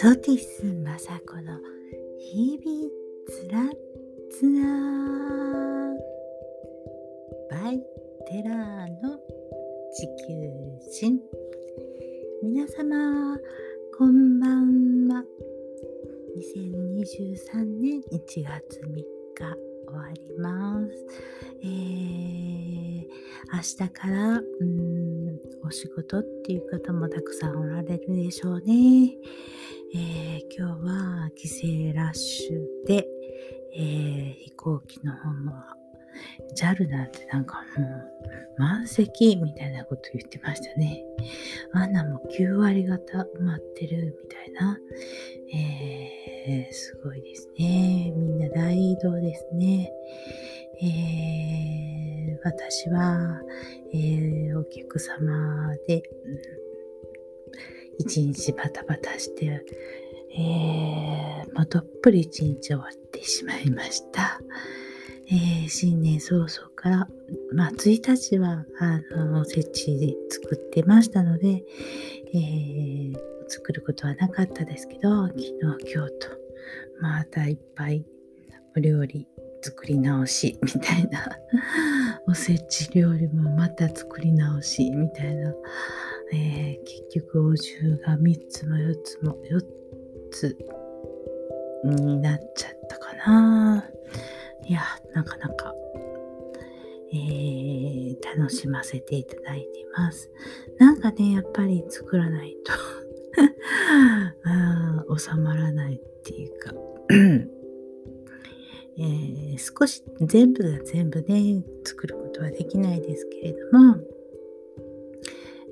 ソティスマサコの日々つらつらバイテラーの地球人。皆様こんばんは。2023年1月3日終わります、えー、明日からうんお仕事っていう方もたくさんおられるでしょうね。えー、今日は帰省ラッシュで、えー、飛行機の方も JAL なんてなんかもう満席みたいなこと言ってましたね。アナも9割方埋まってるみたいな。えー、すごいですね。みんな大移動ですね。えー、私は、えー、お客様で、一日バタバタして、えー、もうどっぷり一日終わってしまいました。えー、新年早々から、まあ、1日は、あの、設置で作ってましたので、えー、作ることはなかったですけど、昨日、今日と、またいっぱいお料理作り直しみたいな おせち料理もまた作り直しみたいな、えー、結局お重が3つも4つも4つになっちゃったかな。いやなかなか、えー、楽しませていただいています。なんかねやっぱり作らないと あ収まらないっていうか。えー、少し全部が全部ね作ることはできないですけれども、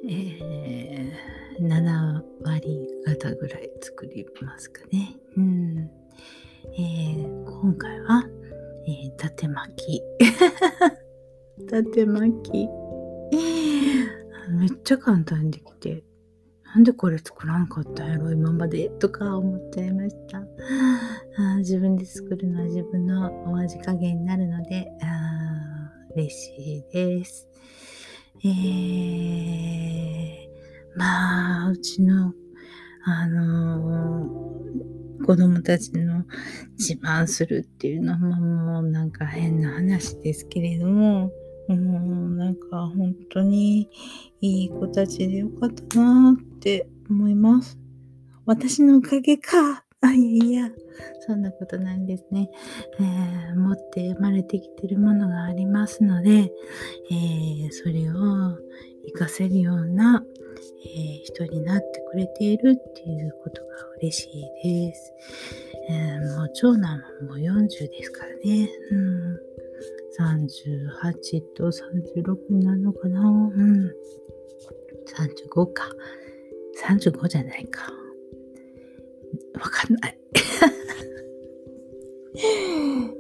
えー、7割方ぐらい作りますかね。うんえー、今回は、えー、縦巻き。縦巻き。めっちゃ簡単にできて、なんでこれ作らんかったんやろ今までとか思っちゃいました。あ自分で作るのは自分のお味加減になるので、あ嬉しいです。えー、まあ、うちの、あのー、子供たちの自慢するっていうのももうなんか変な話ですけれども、もうなんか本当にいい子たちでよかったなって思います。私のおかげか。あ、いやいや、そんなことないんですね。えー、持って生まれてきてるものがありますので、えー、それを活かせるような、えー、人になってくれているっていうことが嬉しいです。えもう長男も40ですからね。うん38と36になるのかなうん。35か。35じゃないか。わかんない。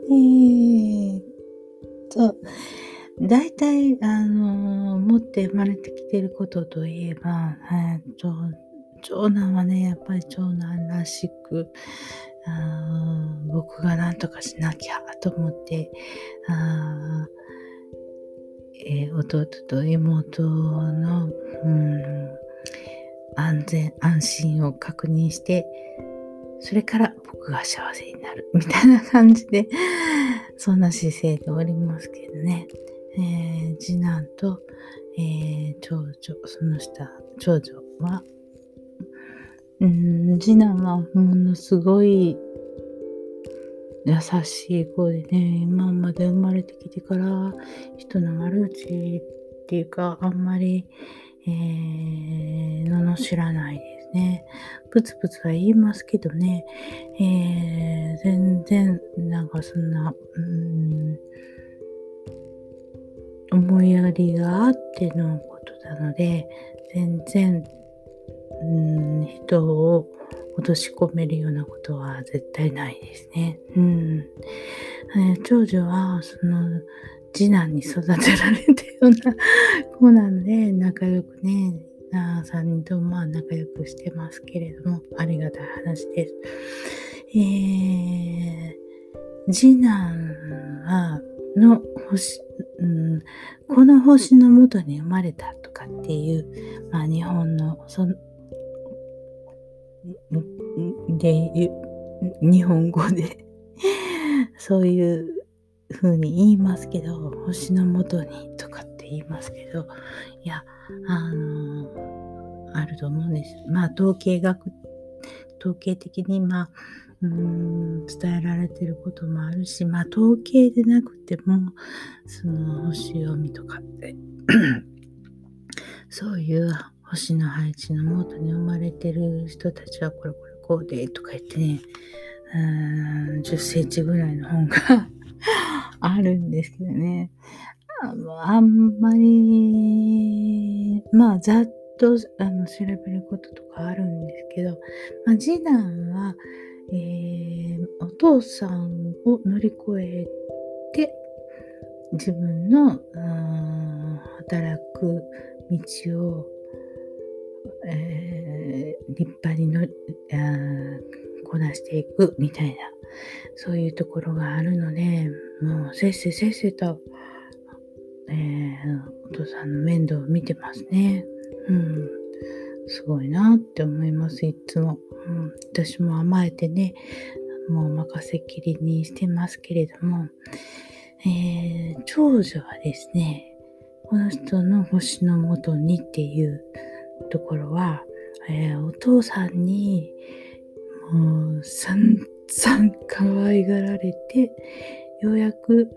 えーと、大体、あのー、持って生まれてきてることといえば、えー、と長男はね、やっぱり長男らしく、あ僕が何とかしなきゃと思って、あえー、弟と妹の、うん、安全安心を確認してそれから僕が幸せになる。みたいな感じでそんな姿勢でおりますけどね、えー、次男と、えー、長女。その下長女はうん次男はものすごい優しい子でね、今まで生まれてきてから人の悪口っていうか、あんまり、えー、罵らないですね。プツプツは言いますけどね、えー、全然、なんかそんな、うん、思いやりがあってのことなので、全然うん、人を落とし込めるようなことは絶対ないですね。うん。え、長女は、その、次男に育てられたような 子なので、仲良くね、3人ともまあ仲良くしてますけれども、ありがたい話です。えー、次男は、の星、うん、この星の元に生まれたとかっていう、まあ、日本のそで日本語でそういう風に言いますけど、星のもとにとかって言いますけど、いや、あの、あると思うんです。まあ、統計学、統計的に、まあ、うーん伝えられてることもあるし、まあ、統計でなくても、その星読みとかって そういう星の配置のもとに生まれてる人たちはこれこれこうでとか言ってね、うーん10センチぐらいの本が あるんですけどね。あんまり、まあ、ざっとあの調べることとかあるんですけど、まあ、次男は、えー、お父さんを乗り越えて、自分の働く道を、えー、立派にのこなしていくみたいな、そういうところがあるので、もうせっせせっせと、えー、お父さんの面倒を見てますね。うん。すごいなって思います、いつも。うん、私も甘えてね、もう任せきりにしてますけれども、えー、長女はですね、この人の星のもとにっていうところは、えー、お父さんにもう散々可愛がられて、ようやく、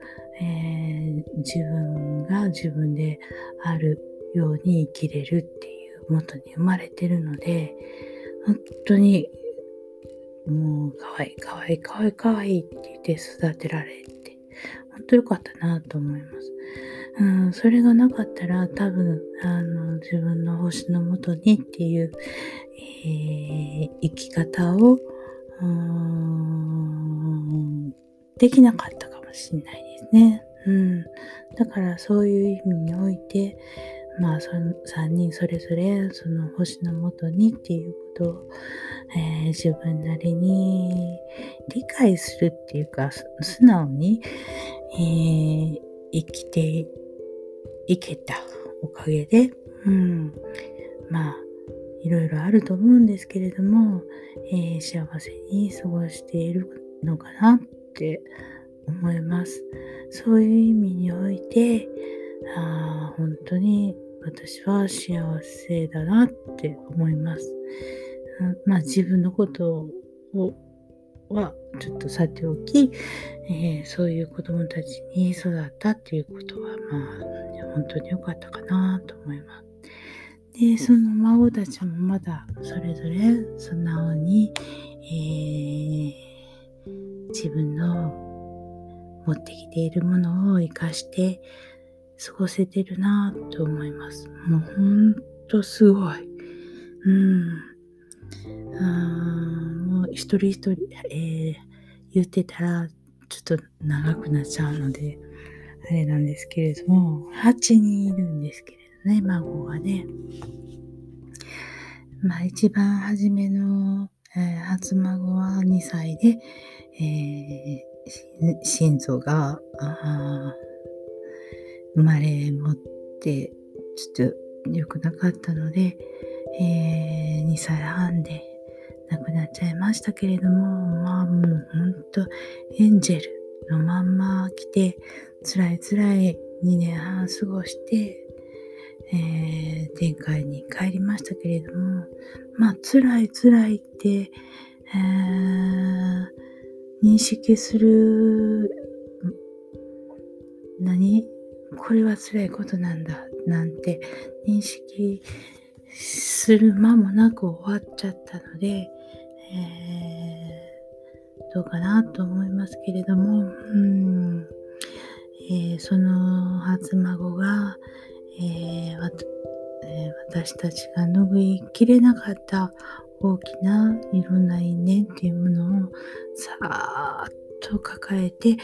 えー、自分が自分であるように生きれるっていう元に生まれてるので、本当にもう可愛い可愛い可愛い可愛いって言って育てられて、本当良かったなと思います。うん、それがなかったら多分あの自分の星のもとにっていう、えー、生き方をできなかったかもしれないですね。うん、だからそういう意味において、まあ、その3人それぞれその星のもとにっていうことを、えー、自分なりに理解するっていうか素直に、えー、生きていけたおかげで、うん、まあいろいろあると思うんですけれども、えー、幸せに過ごしているのかなって思います。そういう意味において、あ本当に私は幸せだなって思います。うんまあ自分のことをはちょっとさておき、えー、そういう子供たちに育ったっていうことはまあ本当に良かったかなと思います。で、その孫たちもまだそれぞれ素直に、えー、自分の持ってきているものを生かして過ごせてるなと思います。もうほんとすごい。うん。あもう一人一人、えー、言ってたらちょっと長くなっちゃうので、あれなんですけれども、8人いるんですけれどね、孫がね。まあ一番初めの、えー、初孫は2歳で、えー、心臓が生まれ持ってちょっと良くなかったので、えー、2歳半で亡くなっちゃいましたけれども、まあもうほんとエンジェルのまんま来て、辛い辛い2年半過ごして、えー、天界に帰りましたけれども、まあ辛い辛いって、えー、認識する、何？これは辛いことなんだ、なんて認識する間もなく終わっちゃったので、えー、どうかなと思いますけれども、うん。えー、その初孫が、えーえー、私たちが拭いきれなかった大きないろんな因縁っていうものをさーっと抱えて、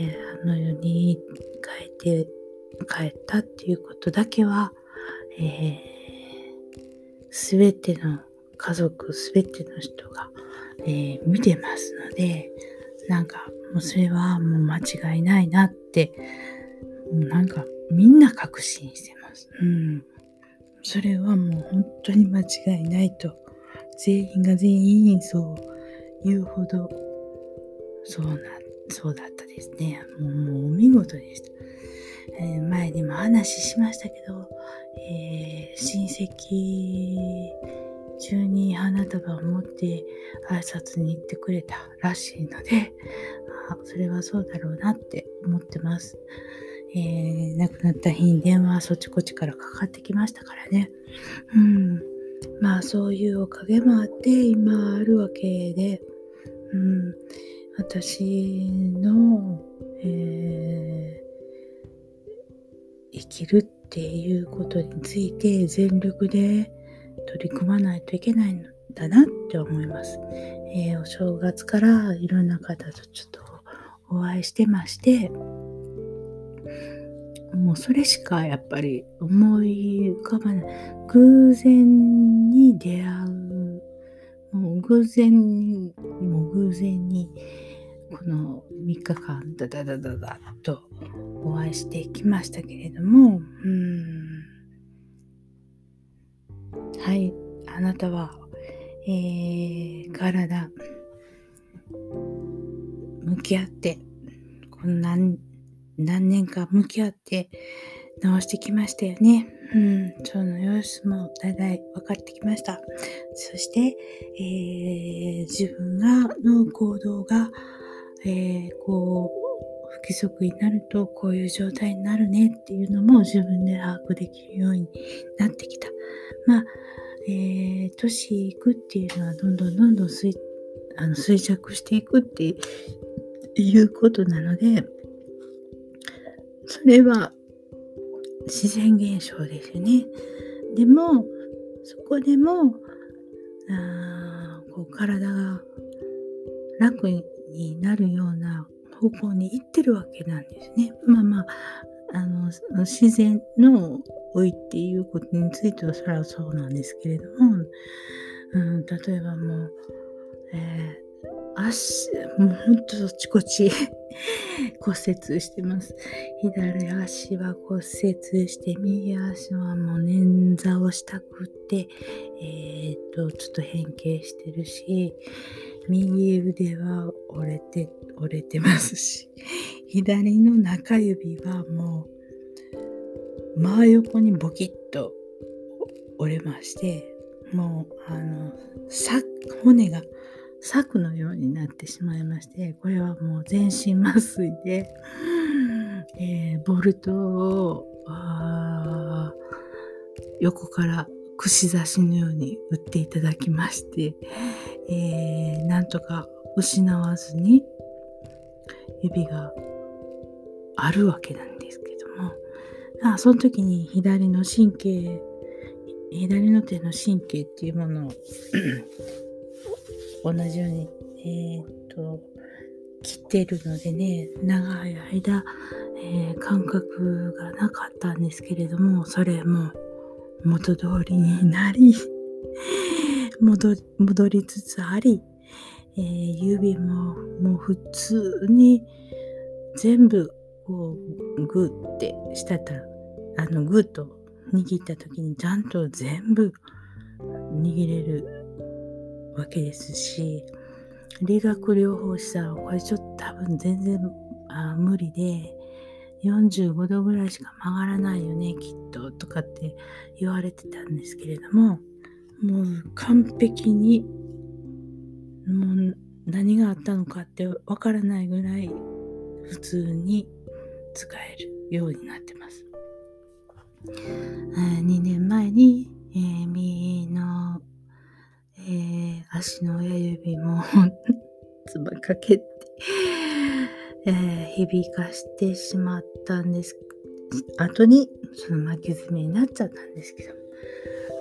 え、あの世に帰って帰ったっていうことだけは、えー、全ての家族全ての人が、え、見てますのでなんかもうそれはもう間違いないなってなんかみんな確信してます。うん。それはもう本当に間違いないと全員が全員そう言うほどそうなそうだったですねもうもうお見事でした、えー、前にも話しましたけど、えー、親戚中に花束を持って挨拶に行ってくれたらしいのであそれはそうだろうなって思ってます、えー、亡くなった日に電話そっちこっちからかかってきましたからね。うん。まあそういうおかげもあって今あるわけで、うん、私の、えー、生きるっていうことについて全力で取り組まないといけないんだなって思います。えー、お正月からいろんな方とちょっとお会いしてまして、もうそれしかやっぱり思い浮かばない。偶然に出会う。もう偶然に、も偶然に、この3日間ダダダダダとお会いしてきましたけれども、うん。はい、あなたは、えー、体、向き合って、この何何年か向き合って直してきましたよね。うん、その様子もだいだい分かってきました。そして、えー、自分がの行動が、えー、こう、不規則になるとこういう状態になるねっていうのも自分で把握できるようになってきた。まあ、えー、年いくっていうのはどんどんどんどん衰あの衰弱していくっていうことなので、それは自然現象ですよね。でも、そこでも、あこう体が楽になるような方向に行ってるわけなんですね。まあまあ、あの自然の老いっていうことについてはそれはそうなんですけれども、うん、例えばもう、えー、足、もうほんとそっちこっち 骨折してます。左足は骨折して、右足はもう捻挫をしたくって、えー、っと、ちょっと変形してるし、右腕は折れて、折れてますし、左の中指はもう、真横にボキッと折れまして、もう、あの、骨が柵のようになってしまいまして、これはもう全身麻酔で、えー、ボルトを横から串刺しのように打っていただきまして、えー、なんとか失わずに指があるわけなんですけども、あその時に左の神経、左の手の神経っていうものを 同じように、えっ、と、切ってるのでね、長い間、えー、感覚がなかったんですけれども、それも元通りになり戻、戻りつつあり、えー、指ももう普通に全部こうグーってしたたあのグーと握った時にちゃんと全部握れるわけですし理学療法士さんはこれちょっと多分全然あ無理で45度ぐらいしか曲がらないよねきっととかって言われてたんですけれどももう完璧にもう何があったのかってわからないぐらい普通に使えるようになってます。2年前に、えー、右のえー、足の親指も つばかけて、えー、響かしてしまったんです後にその巻き爪になっちゃったんですけど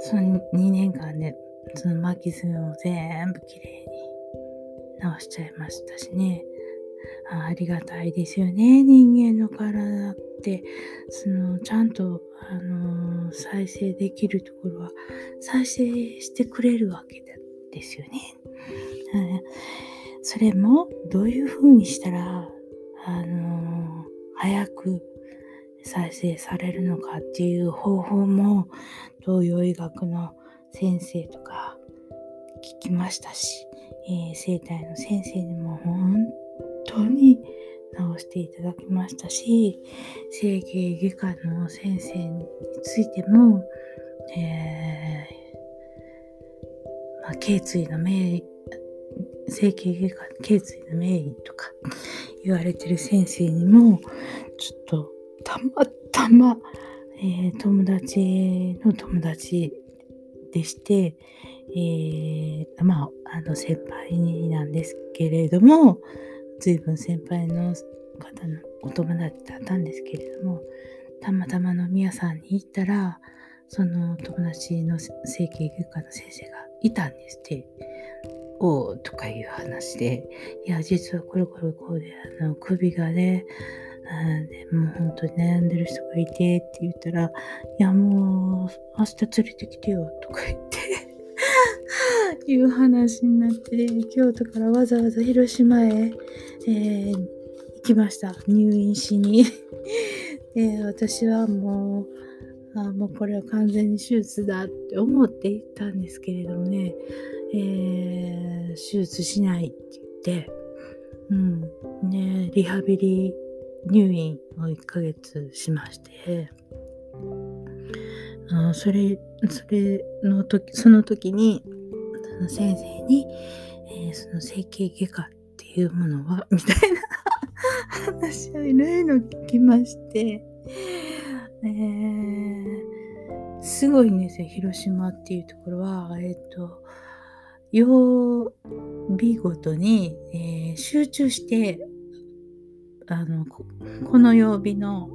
その2年間でその巻き爪を全部きれいに直しちゃいましたしね。あありがたいですよね人間の体って。そのちゃんと、あのー、再生できるところは再生してくれるわけですよね。それもどういうふうにしたら、あのー、早く再生されるのかっていう方法も東洋医学の先生とか聞きましたしえー、生体の先生にも本当に直していただきましたし、整形外科の先生についても、えー、まあ、頸椎の名整形外科頸椎の名医とか言われてる先生にも、ちょっとたまたま、えー、友達の友達でして、えー、まあ、あの先輩なんですけれども、随分先輩の方のお友達だったんですけれども、たまたま飲み屋さんに行ったら、その友達の整形外科の先生がいたんですって。おうとかいう話で、いや、実はこれこれこうで、あの、首がね、でもう本当に悩んでる人がいてって言ったら、いやもう明日連れてきてよとか言っていう話になって、京都からわざわざ広島へ、えー、行きました。入院しに で。私はもう、あもうこれは完全に手術だって思っていたんですけれどもね、えー、手術しないって言って、うん、ね、リハビリ入院を1ヶ月しまして、あのそれ、それの時、その時に、その先生に、えー、その整形外科っていうものは、みたいな話をいろいろ聞きまして、えー、すごいんですよ、広島っていうところは、えっ、ー、と、曜日ごとに、えー、集中してあのこの曜日の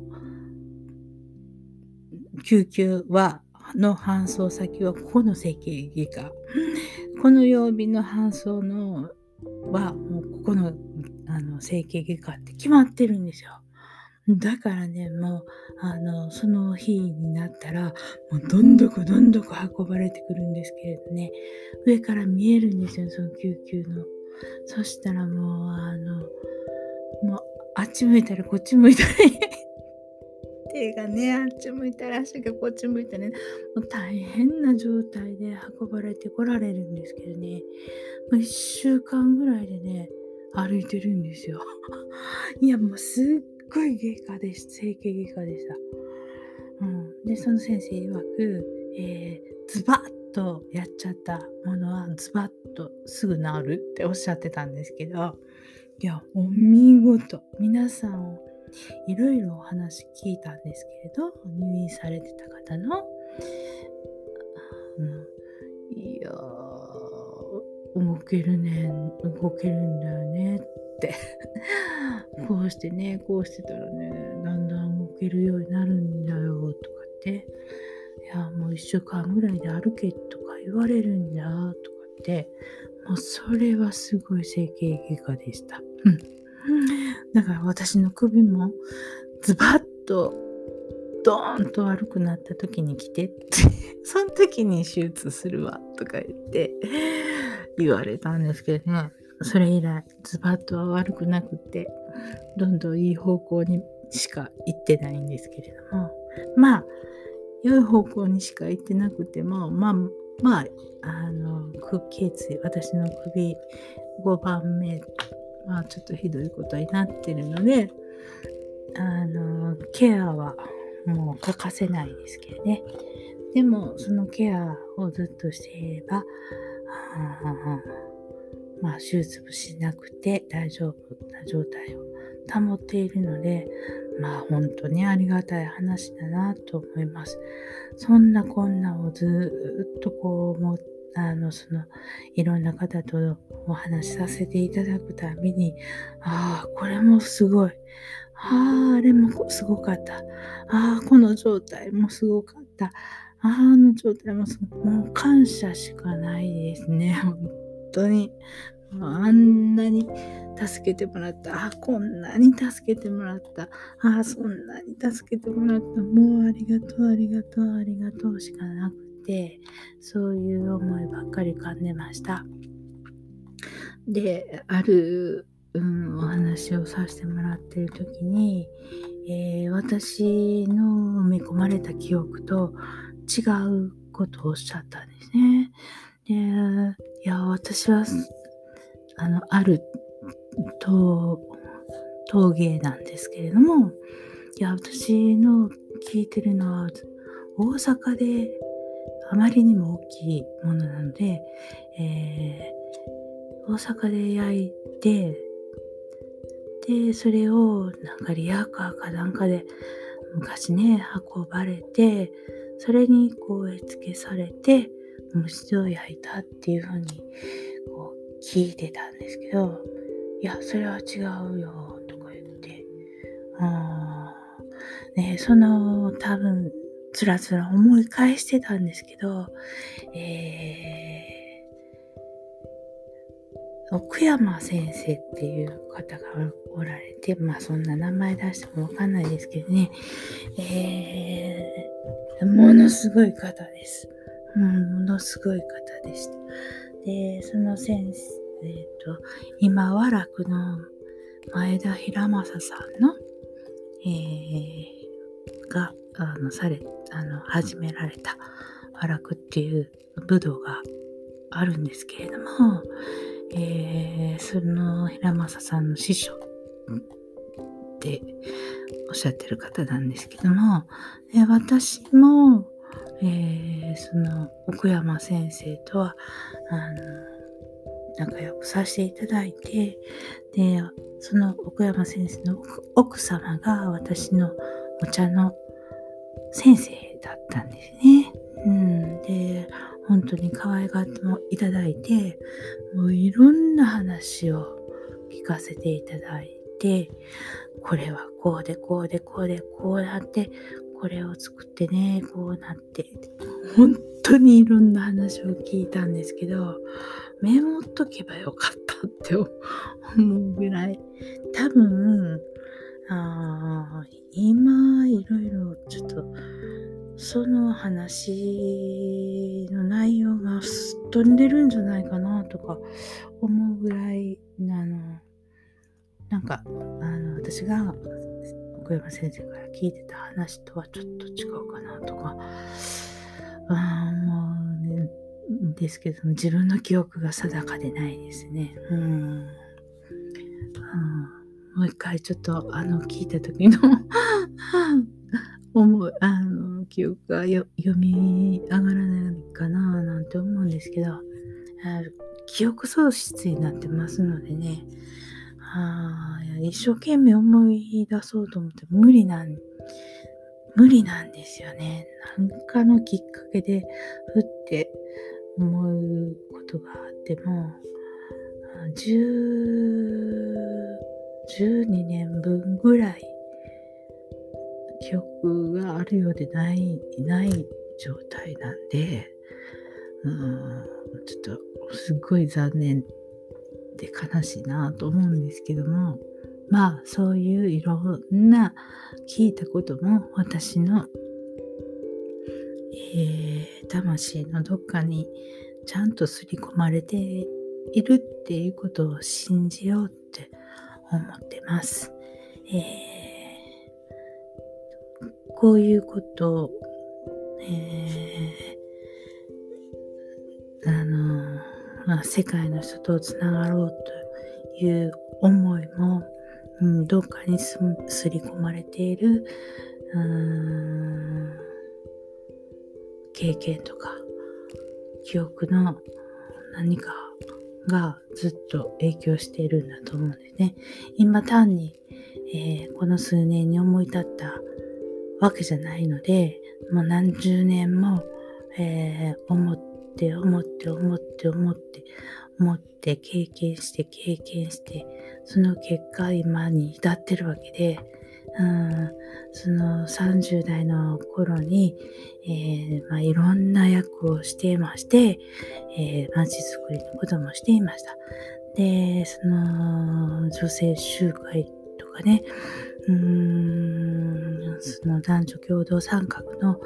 救急はの搬送先はここの整形外科この曜日の搬送のはもうここのあの整形外科って決まってるんですよ。だからね、もう、あの、その日になったら、もうどんどこどんどこ運ばれてくるんですけれどね、上から見えるんですよ、その救急の。そしたらもう、あの、もう、あっち向いたらこっち向いたり 手がね、あっち向いたら足がこっち向いたり、ね、もう大変な状態で運ばれてこられるんですけどね、ま、1週間ぐらいでね、歩いてるんですよ。いや、もうすっごい外科でした。整形外科でした。うん、で、その先生曰く、えー、ズバッとやっちゃったものはズバッとすぐ治るっておっしゃってたんですけど、いや、お見事。皆さん、いろいろお話聞いたんですけれど、入院されてた方の、うん、いや動けるね、動けるんだよねってこうしてねこうしてたらねだんだん動けるようになるんだよとかっていやもう1週間ぐらいで歩けとか言われるんだとかってもうそれはすごい整形外科でした。だから私の首もズバッとドーンと悪くなった時に来てって その時に手術するわとか言って言われたんですけどね。それ以来ズバッとは悪くなくてどんどんいい方向にしか行ってないんですけれども。まあ良い方向にしか行ってなくてもまあまああの頸椎私の首5番目まあちょっとひどいことになってるのであのケアはもう欠かせないですけどねでもそのケアをずっとしていればまあ、手術もしなくて大丈夫な状態を保っているので、まあ本当にありがたい話だなと思います。そんなこんなをずっとこうもあのそのいろんな方とお話しさせていただくたびにああこれもすごい。あああれもすごかった。ああこの状態もすごかった。ああの状態もすごもう感謝しかないですね。本当に。あんなに助けてもらった。あ、こんなに助けてもらった。あ、そんなに助けてもらった。もうありがとう、ありがとう、ありがとうしかなくて、そういう思いばっかり噛んでました。で、ある、うん、お話をさせてもらってる時に、えー、私の埋め込まれた記憶と違うことをおっしゃったんですね。で、いや、私はあの、ある陶陶芸なんですけれども、いや、私の聞いてるのは、大阪であまりにも大きいものなので、えー、大阪で焼いて、で、それをなんかリアカーかなんかで昔ね、運ばれて、それにこう絵付けされて、蒸しを焼いたっていう風にこう聞いてたんですけど、いや、それは違うよとか言って、あね、その多分つらつら思い返してたんですけど、えー、奥山先生っていう方がおられて、まあそんな名前出してもわかんないですけどね、えー、ものすごい方です。ものすごい方でした。で、その先生、えっ、ー、と、今は楽の前田平正さんの、えー、が、あの、され、あの、始められた和楽っていう武道があるんですけれども、えー、その平正さんの師匠っておっしゃってる方なんですけども、で私も、えー、その奥山先生とはあの仲良くさせていただいてでその奥山先生の奥様が私のお茶の先生だったんですね。うん、で本当に可愛がってもいただいてもういろんな話を聞かせていただいてこれはこうでこうでこうでこうやってこれを作ってねこうなって本当にいろんな話を聞いたんですけどメモっとけばよかったって思うぐらい多分あ今いろいろちょっとその話の内容がすっ飛んでるんじゃないかなとか思うぐらいあの。なんかあの私が奥山先生から聞いてた話とはちょっと違うかなとかあもうねですけど自分の記憶が定かでないですね。うん。もう一回ちょっとあの聞いた時の 思うあの記憶がよ読み上がらないかななんて思うんですけど記憶喪失になってますのでねあ一生懸命思い出そうと思って無理なん無理なんですよね。何かのきっかけでふって思うことがあっても12年分ぐらい記憶があるようでないない状態なんでうんちょっとすっごい残念で悲しいなと思うんですけどもまあそういういろんな聞いたことも私の、えー、魂のどっかにちゃんと刷り込まれているっていうことを信じようって思ってます。えー、こういうことを、えー、あの、まあ、世界の人とつながろうという思いも、うん、どっかにすり込まれている経験とか記憶の何かがずっと影響しているんだと思うんですね。今単に、えー、この数年に思い立ったわけじゃないので、もう何十年も、えー、思って思って思って思って思って経験して経験してその結果今に至ってるわけで、うん、その30代の頃に、えーまあ、いろんな役をしていまして、えー、街づくりのこともしていました。で、その女性集会とかね、うーん、その男女共同参画の、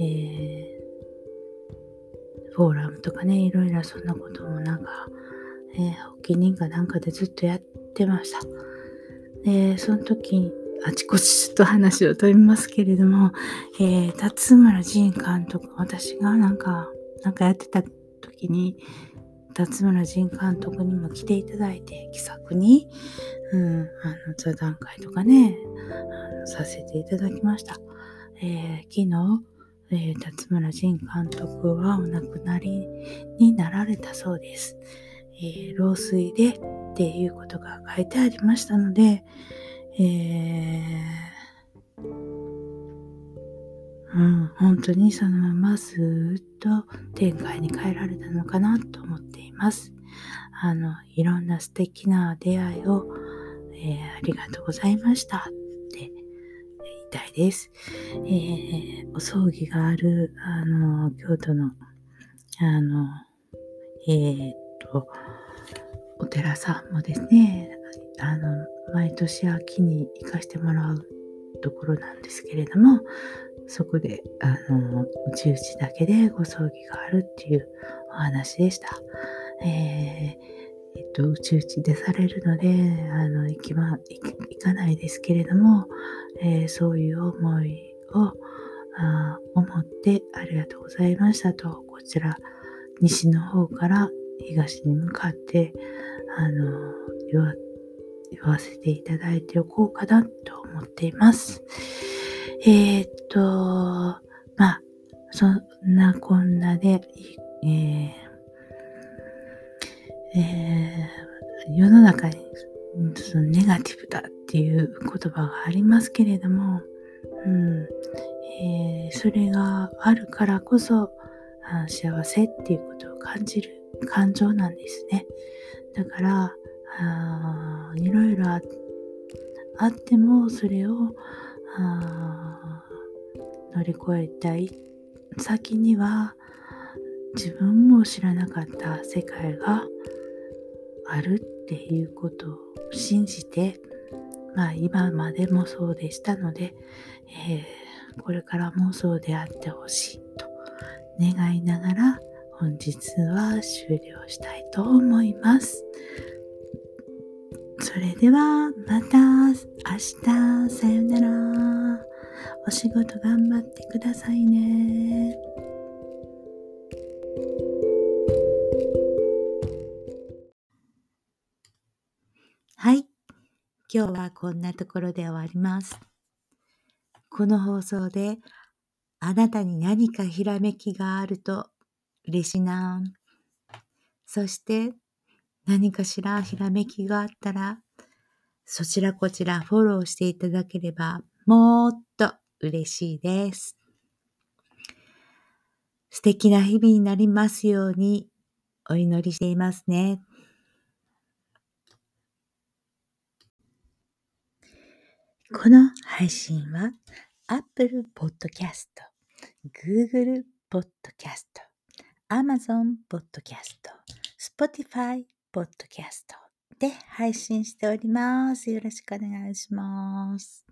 えー、フォーラムとかね、いろいろそんなこともなんか、えー、発起人かなんかでずっとやってました。で、その時、あちこちちょっと話を飛びますけれども、えー、辰村仁監督、私がなんか、なんかやってた時に辰村仁監督にも来ていただいて、気さくに、うん、あの、座談会とかね、あのさせていただきました。えー、昨日、えー、辰村仁監督はお亡くなりになられたそうです。えー、老衰でっていうことが書いてありましたので、えー、うん、本当にそのままずっと天界に帰られたのかなと思っています。あの、いろんな素敵な出会いを、えー、ありがとうございましたって言いたいです。えー、お葬儀がある、あの、京都の、あの、えー、っと、お寺さんもですね、あの、毎年秋に行かしてもらうところなんですけれども、そこで、あの、うちうちだけでご葬儀があるっていうお話でした。えー、えっと、うちうちでされるので、あの、行きま、行かないですけれども、えー、そういう思いを、あ思ってありがとうございましたと、こちら、西の方から東に向かって、あの、言わ、言わせていただいておこうかなと思っています。えー、っと、まあ、そんなこんなで、えーえー、世の中にそのネガティブだっていう言葉がありますけれども、うんえー、それがあるからこそ幸せっていうことを感じる感情なんですね。だから、あいろいろあっても、それを乗り越えたい先には、自分も知らなかった世界があるっていうことを信じて、まあ今までもそうでしたので、えー、これからもそうであってほしいと願いながら、本日は終了したいと思います。それではまた明日さよなら。お仕事頑張ってくださいね。はい。今日はこんなところで終わります。この放送であなたに何かひらめきがあると嬉しいな。そして何かしらひらめきがあったら、そちらこちらフォローしていただければもっと嬉しいです。素敵な日々になりますようにお祈りしていますね。この配信は Apple Podcast、Google Podcast、Amazon Podcast、Spotify Podcast で配信しております。よろしくお願いします。